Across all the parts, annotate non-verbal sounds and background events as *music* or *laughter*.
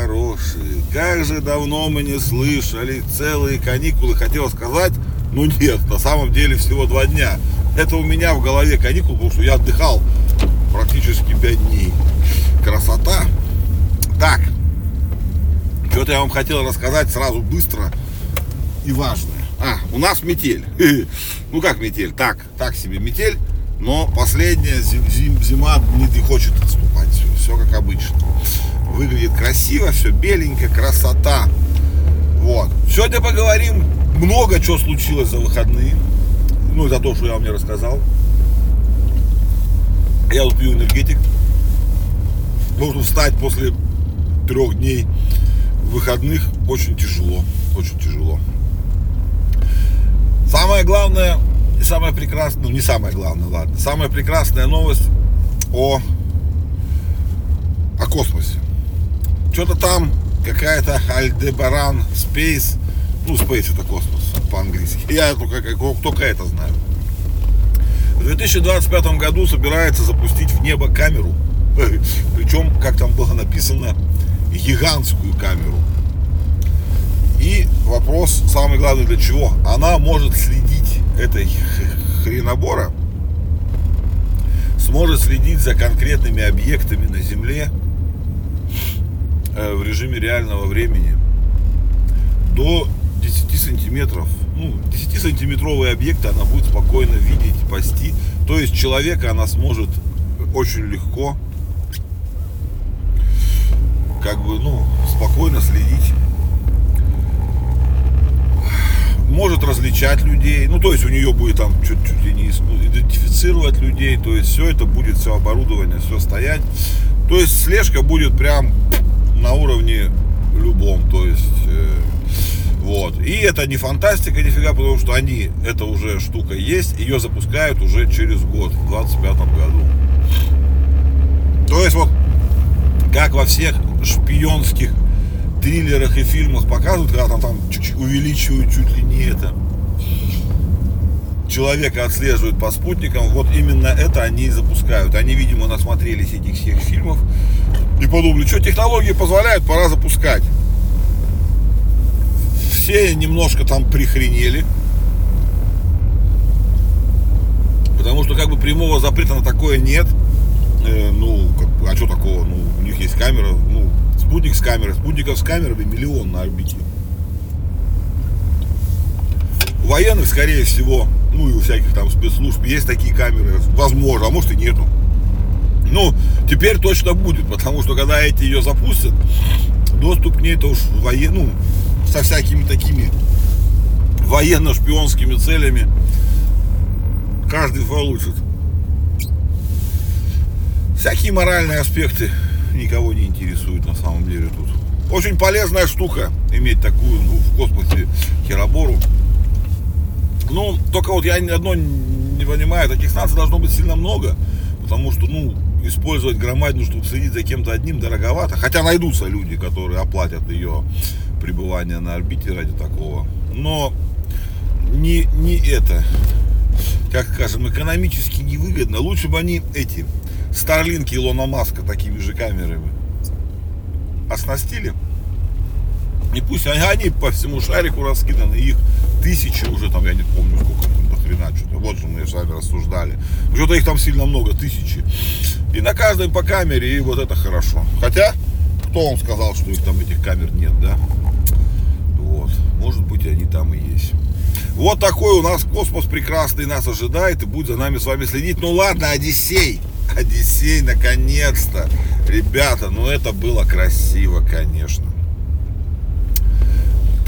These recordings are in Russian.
Хорошие. Как же давно мы не слышали целые каникулы. Хотел сказать, ну нет, на самом деле всего два дня. Это у меня в голове каникул, потому что я отдыхал практически пять дней. Красота. Так, что-то я вам хотел рассказать сразу быстро и важное. А, у нас метель. *laughs* Ну как метель? Так, так себе метель. Но последняя зима не хочет отступать. Все, все как обычно. Выглядит красиво, все беленько, красота. Вот. Сегодня поговорим много чего случилось за выходные. Ну, за то, что я вам не рассказал. Я тут пью энергетик. Должен встать после трех дней выходных очень тяжело. Очень тяжело. Самое главное, и самое прекрасное, ну не самое главное, ладно, самая прекрасная новость о, о космосе. Что-то там какая-то Альдебаран Space, ну Space это космос по-английски, я только, только это знаю. В 2025 году собирается запустить в небо камеру, *laughs* причем, как там было написано, гигантскую камеру. И вопрос, самый главный для чего? Она может следить этой хренобора, сможет следить за конкретными объектами на Земле в режиме реального времени до 10 сантиметров. Ну, 10-сантиметровые объекты она будет спокойно видеть, пасти. То есть человека она сможет очень легко как бы, ну, спокойно следить может различать людей, ну то есть у нее будет там чуть-чуть не идентифицировать людей, то есть все это будет, все оборудование, все стоять, то есть слежка будет прям на уровне любом, то есть э, вот. И это не фантастика нифига, потому что они, это уже штука есть, ее запускают уже через год, в 25 году. То есть вот, как во всех шпионских триллерах и фильмах показывают, когда там, там увеличивают чуть ли не это. Человека отслеживают по спутникам, вот именно это они и запускают. Они, видимо, насмотрелись этих всех фильмов и подумали, что технологии позволяют, пора запускать. Все немножко там прихренели. Потому что как бы прямого запрета на такое нет. Э, ну, как, а что такого? Ну, у них есть камера, ну, спутник с камерой. Спутников с камерами миллион на орбите. Военных, скорее всего, ну и у всяких там спецслужб есть такие камеры. Возможно, а может и нету. Ну, теперь точно будет, потому что когда эти ее запустят, доступ к ней то уж воен, ну, со всякими такими военно-шпионскими целями каждый получит. Всякие моральные аспекты никого не интересует на самом деле тут. Очень полезная штука иметь такую ну, в космосе херобору. Ну, только вот я одно не понимаю, таких станций должно быть сильно много, потому что, ну, использовать громадину, чтобы следить за кем-то одним, дороговато. Хотя найдутся люди, которые оплатят ее пребывание на орбите ради такого. Но не, не это, как скажем, экономически невыгодно. Лучше бы они эти Старлинки Илона Маска такими же камерами оснастили. И пусть они, они по всему шарику раскиданы, их тысячи уже там, я не помню сколько там до что-то, вот же мы с вами рассуждали. Что-то их там сильно много, тысячи. И на каждой по камере, и вот это хорошо. Хотя, кто вам сказал, что их там этих камер нет, да? Вот, может быть они там и есть. Вот такой у нас космос прекрасный нас ожидает и будет за нами с вами следить. Ну ладно, Одиссей. Одиссей, наконец-то. Ребята, ну это было красиво, конечно.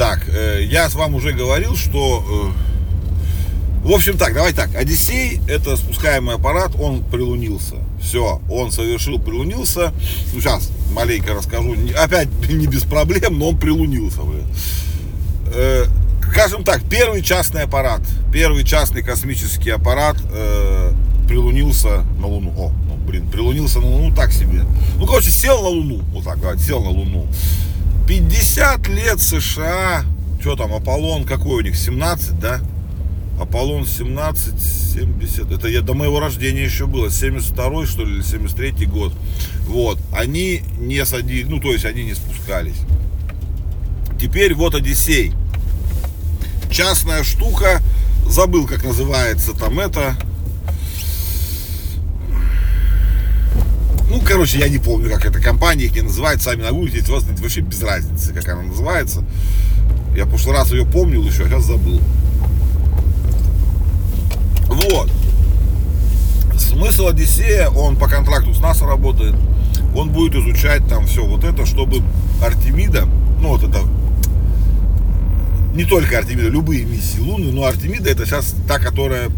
Так, э, я с вами уже говорил, что... Э, в общем так, давай так. Одиссей, это спускаемый аппарат, он прилунился. Все, он совершил, прилунился. Ну, сейчас маленько расскажу. Опять *laughs* не без проблем, но он прилунился. Э, скажем так, первый частный аппарат, первый частный космический аппарат э, прилунился на Луну. О, ну, блин, прилунился на Луну так себе. Ну, короче, сел на Луну. Вот так, давайте, сел на Луну. 50 лет США. Что там, Аполлон какой у них? 17, да? Аполлон 17, 70, это я до моего рождения еще было, 72 что ли, или 73 год. Вот, они не садились, ну, то есть они не спускались. Теперь вот Одиссей. Частная штука, забыл, как называется там это. Ну, короче, я не помню, как эта компания их не называет, сами нагуглите, вообще без разницы, как она называется. Я в прошлый раз ее помнил еще, а сейчас забыл. Вот. Смысл Одиссея, он по контракту с НАСА работает. Он будет изучать там все вот это, чтобы Артемида, ну вот это, не только Артемида, любые миссии Луны, но Артемида это сейчас та, которая,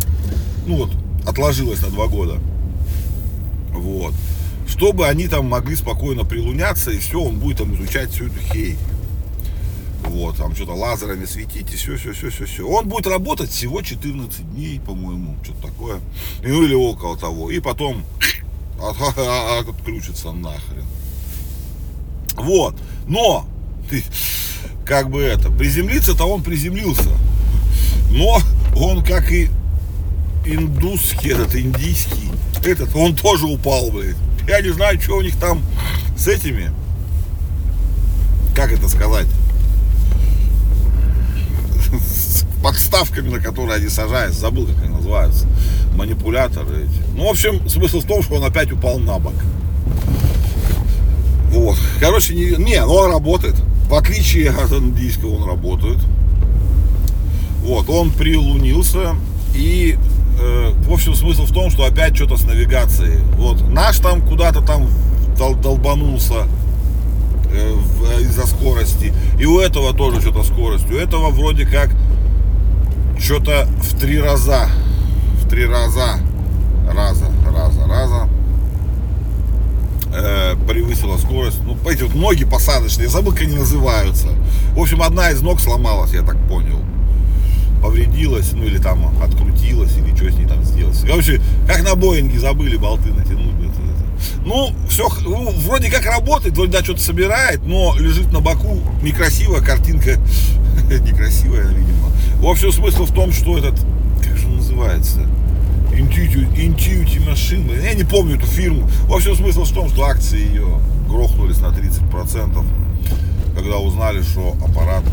ну вот, отложилась на два года. Вот. Чтобы они там могли спокойно прилуняться, и все, он будет там изучать всю эту хей вот, там что-то лазерами светить и все, все, все, все, все. Он будет работать всего 14 дней, по-моему, что-то такое, ну или около того, и потом *laughs* отключится нахрен. Вот, но, как бы это, приземлиться-то он приземлился, но он как и индусский, этот индийский, этот, он тоже упал, блядь. Я не знаю, что у них там с этими, как это сказать, подставками, на которые они сажаются, забыл, как они называются, манипуляторы эти. Ну, в общем, смысл в том, что он опять упал на бок. Вот. Короче, не, не, ну он работает. В отличие от индийского он работает. Вот, он прилунился и э, в общем смысл в том, что опять что-то с навигацией. Вот, наш там куда-то там дол долбанулся э, из-за скорости. И у этого тоже что-то скорость. У этого вроде как что-то в три раза, в три раза, раза, раза, раза э, превысила скорость. Ну, эти вот ноги посадочные, забыл, как они называются. В общем, одна из ног сломалась, я так понял. Повредилась, ну или там открутилась, или что с ней там сделалось. Короче, как на Боинге забыли болты натянуть. Ну, все, ну, вроде как работает, вроде да, что-то собирает, но лежит на боку, некрасивая картинка, *laughs* некрасивая, видимо. В общем, смысл в том, что этот, как же он называется, Intuitive Machine, я не помню эту фирму. В общем, смысл в том, что акции ее грохнулись на 30%, когда узнали, что аппарат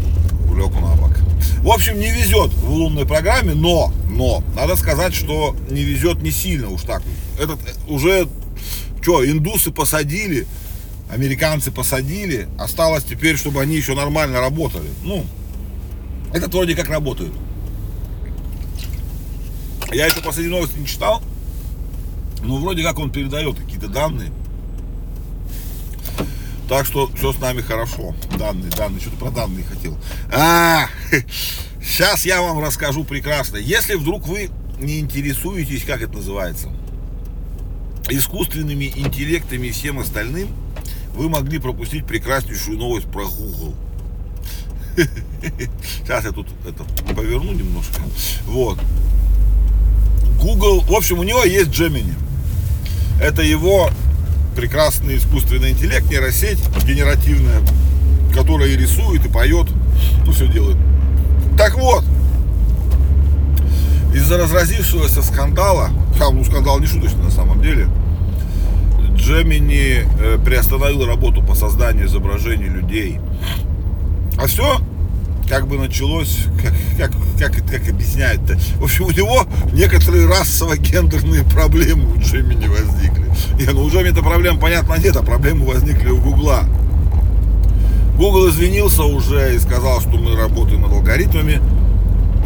лег на бок. В общем, не везет в лунной программе, но, но, надо сказать, что не везет не сильно уж так. Этот уже что, индусы посадили, американцы посадили, осталось теперь, чтобы они еще нормально работали. Ну, этот вроде как работает. Я еще последние новости не читал, но вроде как он передает какие-то данные. Так что все с нами хорошо. Данные, данные. Что-то про данные хотел. А, *laughs* сейчас я вам расскажу прекрасно. Если вдруг вы не интересуетесь, как это называется, искусственными интеллектами и всем остальным, вы могли пропустить прекраснейшую новость про Google. *laughs* Сейчас я тут это поверну немножко. Вот. Google, в общем, у него есть Gemini. Это его прекрасный искусственный интеллект, нейросеть генеративная, которая и рисует, и поет, ну, все делает. Так вот, из-за разразившегося скандала, там, ну, скандал не шуточный на самом деле, Gemini э, приостановил работу по созданию изображений людей. А все как бы началось, как, как, как, как объясняют-то. В общем, у него некоторые расово-гендерные проблемы у Gemini возникли. Не, ну у Gemini-то проблем, понятно, нет, а проблемы возникли у Гугла. Google извинился уже и сказал, что мы работаем над алгоритмами,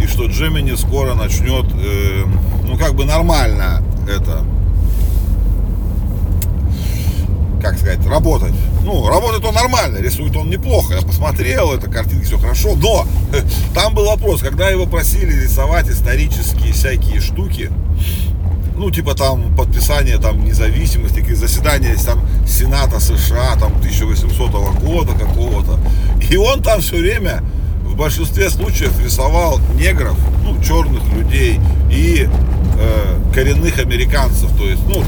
и что Gemini скоро начнет, э, ну как бы нормально это как сказать, работать. Ну, работает он нормально, рисует он неплохо. Я посмотрел, это картинки, все хорошо. Но *laughs* там был вопрос, когда его просили рисовать исторические всякие штуки, ну, типа там подписание там независимости, заседания там Сената США там 1800 года какого-то. И он там все время в большинстве случаев рисовал негров, ну, черных людей и э, коренных американцев. То есть, ну,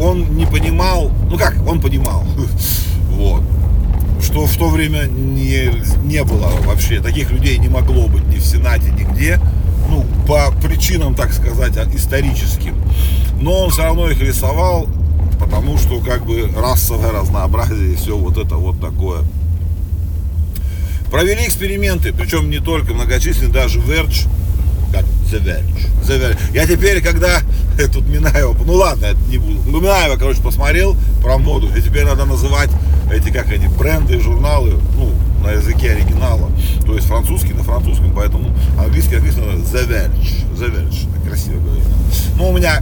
он не понимал, ну как, он понимал, *laughs* вот, что в то время не, не было вообще. Таких людей не могло быть ни в Сенате, нигде. Ну, по причинам, так сказать, историческим. Но он все равно их рисовал, потому что как бы расовое разнообразие и все вот это вот такое. Провели эксперименты, причем не только многочисленные, даже Verge, как The Verge, The Verge. Я теперь, когда *laughs* тут Минаева, ну ладно, это не буду, Минаева, короче, посмотрел про моду, и теперь надо называть эти, как они, бренды, журналы, ну, на языке оригинала, то есть французский на французском, поэтому английский, надо The Verge, The Verge, так красиво говорить. Ну, у меня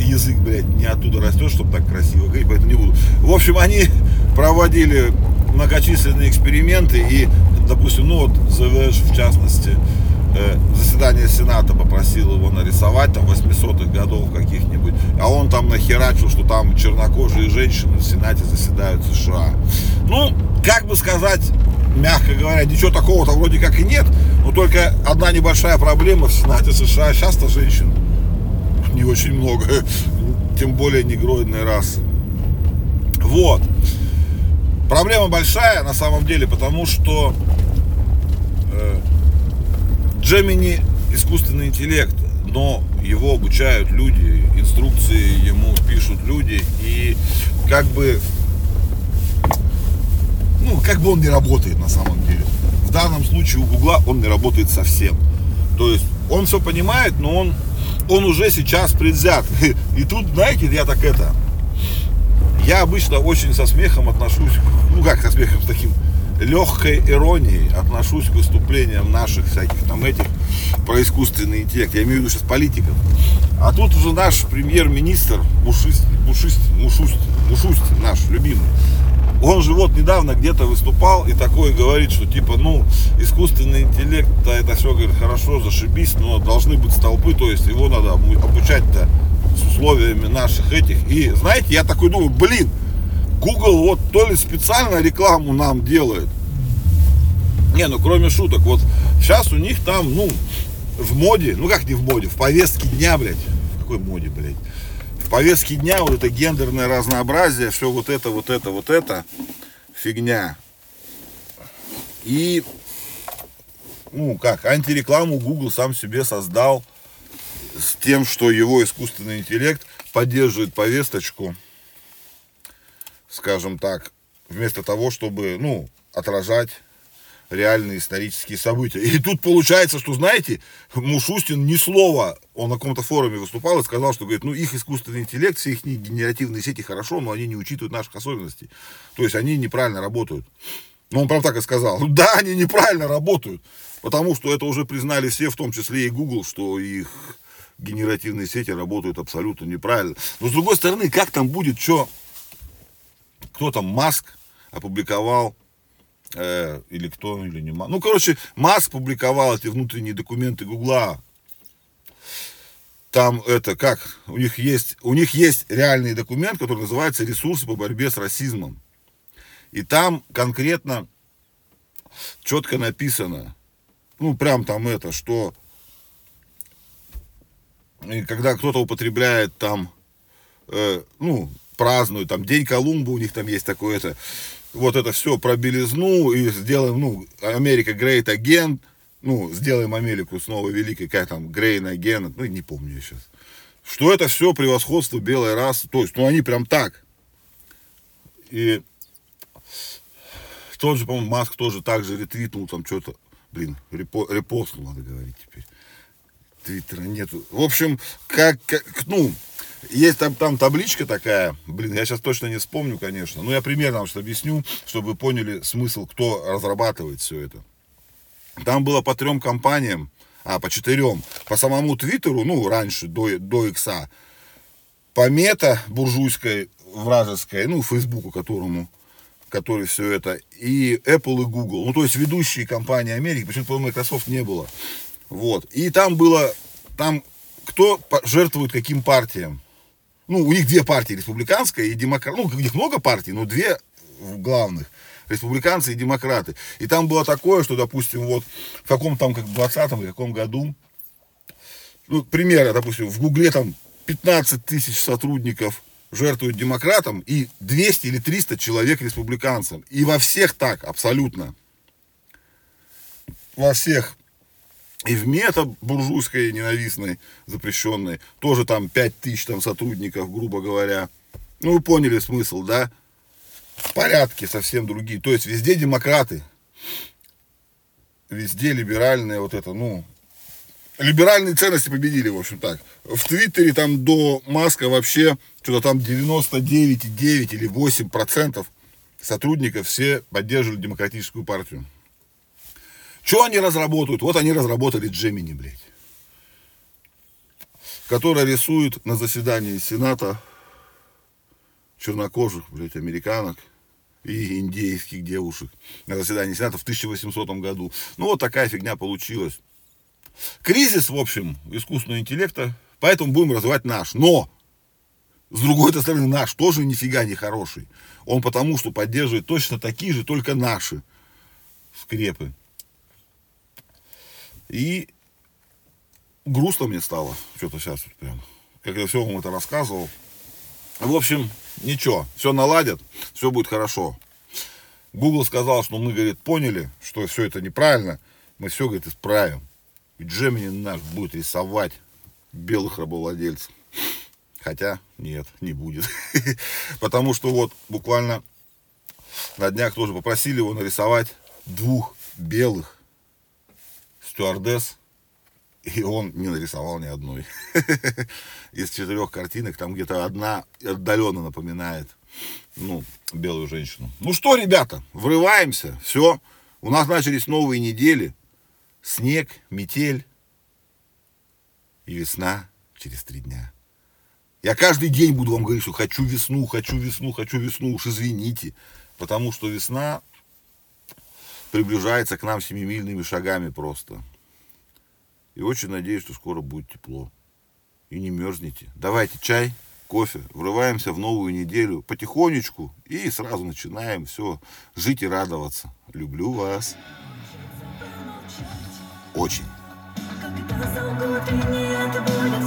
язык, блядь, не оттуда растет, чтобы так красиво говорить, поэтому не буду. В общем, они проводили многочисленные эксперименты и, допустим, ну вот The Verge в частности, заседание Сената попросил его нарисовать там 800-х годов каких-нибудь, а он там нахерачил, что там чернокожие женщины в Сенате заседают США. Ну, как бы сказать, мягко говоря, ничего такого-то вроде как и нет, но только одна небольшая проблема в Сенате США, часто женщин не очень много, тем более негроидной расы. Вот. Проблема большая на самом деле, потому что э, Gemini искусственный интеллект, но его обучают люди, инструкции ему пишут люди, и как бы, ну, как бы он не работает на самом деле. В данном случае у Гугла он не работает совсем. То есть он все понимает, но он, он уже сейчас предвзят. *laughs* И тут, знаете, я так это, я обычно очень со смехом отношусь, ну как со смехом, с таким легкой иронией отношусь к выступлениям наших всяких там этих про искусственный интеллект. Я имею в виду сейчас политиков. А тут уже наш премьер-министр Мушист, Мушист, Мушуст, Мушуст, наш любимый, он же вот недавно где-то выступал и такое говорит, что типа, ну, искусственный интеллект, да, это все, говорит, хорошо, зашибись, но должны быть столпы, то есть его надо обучать-то с условиями наших этих. И знаете, я такой думаю, блин, Google вот то ли специально рекламу нам делает. Не, ну кроме шуток, вот сейчас у них там, ну, в моде, ну как не в моде, в повестке дня, блядь. В какой моде, блядь? В повестке дня вот это гендерное разнообразие, все вот это, вот это, вот это, фигня. И, ну как, антирекламу Google сам себе создал с тем, что его искусственный интеллект поддерживает повесточку скажем так, вместо того, чтобы, ну, отражать реальные исторические события. И тут получается, что, знаете, Мушустин ни слова, он на каком-то форуме выступал и сказал, что, говорит, ну, их искусственный интеллект, все их генеративные сети хорошо, но они не учитывают наших особенностей. То есть они неправильно работают. Ну, он прям так и сказал. *laughs* Да, они неправильно работают, потому что это уже признали все, в том числе и Google, что их генеративные сети работают абсолютно неправильно. Но, с другой стороны, как там будет, что кто там, Маск опубликовал, э, или кто, или не Маск. Ну, короче, Маск публиковал эти внутренние документы Гугла. Там это как, у них есть, у них есть реальный документ, который называется «Ресурсы по борьбе с расизмом». И там конкретно четко написано, ну, прям там это, что и когда кто-то употребляет там, э, ну, празднуют, там День Колумба у них там есть такое это, вот это все про белизну и сделаем, ну, Америка Great Again, ну, сделаем Америку снова великой, как там, Great Again, ну, не помню я сейчас. Что это все превосходство белой расы, то есть, ну, они прям так. И тот же, по-моему, Маск тоже так же ретвитнул там что-то, блин, репо, репостнул, надо говорить теперь. Твиттера нету. В общем, как, как ну, есть там, там табличка такая, блин, я сейчас точно не вспомню, конечно, но я примерно вам что объясню, чтобы вы поняли смысл, кто разрабатывает все это. Там было по трем компаниям, а, по четырем, по самому Твиттеру, ну, раньше, до, до Икса, по мета буржуйской, вражеской, ну, Фейсбуку, которому, который все это, и Apple и Google, ну, то есть ведущие компании Америки, почему-то Microsoft не было. Вот. И там было, там кто жертвует каким партиям ну, у них две партии, республиканская и демократ. Ну, у них много партий, но две главных республиканцы и демократы. И там было такое, что, допустим, вот в каком там, как в 20-м или каком году, ну, пример, допустим, в Гугле там 15 тысяч сотрудников жертвуют демократам и 200 или 300 человек республиканцам. И во всех так, абсолютно. Во всех. И в мета буржуйской, ненавистной, запрещенной, тоже там 5 тысяч там сотрудников, грубо говоря. Ну, вы поняли смысл, да? Порядки совсем другие. То есть везде демократы. Везде либеральные вот это, ну, либеральные ценности победили, в общем так. В Твиттере там до Маска вообще что-то там 99,9 или 8 процентов сотрудников все поддерживали демократическую партию. Что они разработают? Вот они разработали Джемини, блядь. Которая рисует на заседании Сената чернокожих, блядь, американок и индейских девушек на заседании Сената в 1800 году. Ну, вот такая фигня получилась. Кризис, в общем, искусственного интеллекта, поэтому будем развивать наш. Но, с другой стороны, наш тоже нифига не хороший. Он потому, что поддерживает точно такие же, только наши скрепы. И грустно мне стало, что-то сейчас вот прям, как я все вам это рассказывал. В общем, ничего, все наладят, все будет хорошо. Google сказал, что мы, говорит, поняли, что все это неправильно, мы все, говорит, исправим. И Джемини наш будет рисовать белых рабовладельцев. Хотя нет, не будет. *laughs* Потому что вот буквально на днях тоже попросили его нарисовать двух белых стюардесс. И он не нарисовал ни одной. *laughs* Из четырех картинок там где-то одна отдаленно напоминает, ну, белую женщину. Ну что, ребята, врываемся, все. У нас начались новые недели снег, метель и весна через три дня. Я каждый день буду вам говорить, что хочу весну, хочу весну, хочу весну, уж извините, потому что весна приближается к нам семимильными шагами просто. И очень надеюсь, что скоро будет тепло. И не мерзните. Давайте чай, кофе, врываемся в новую неделю потихонечку и сразу начинаем все жить и радоваться. Люблю вас очень. Взгляда,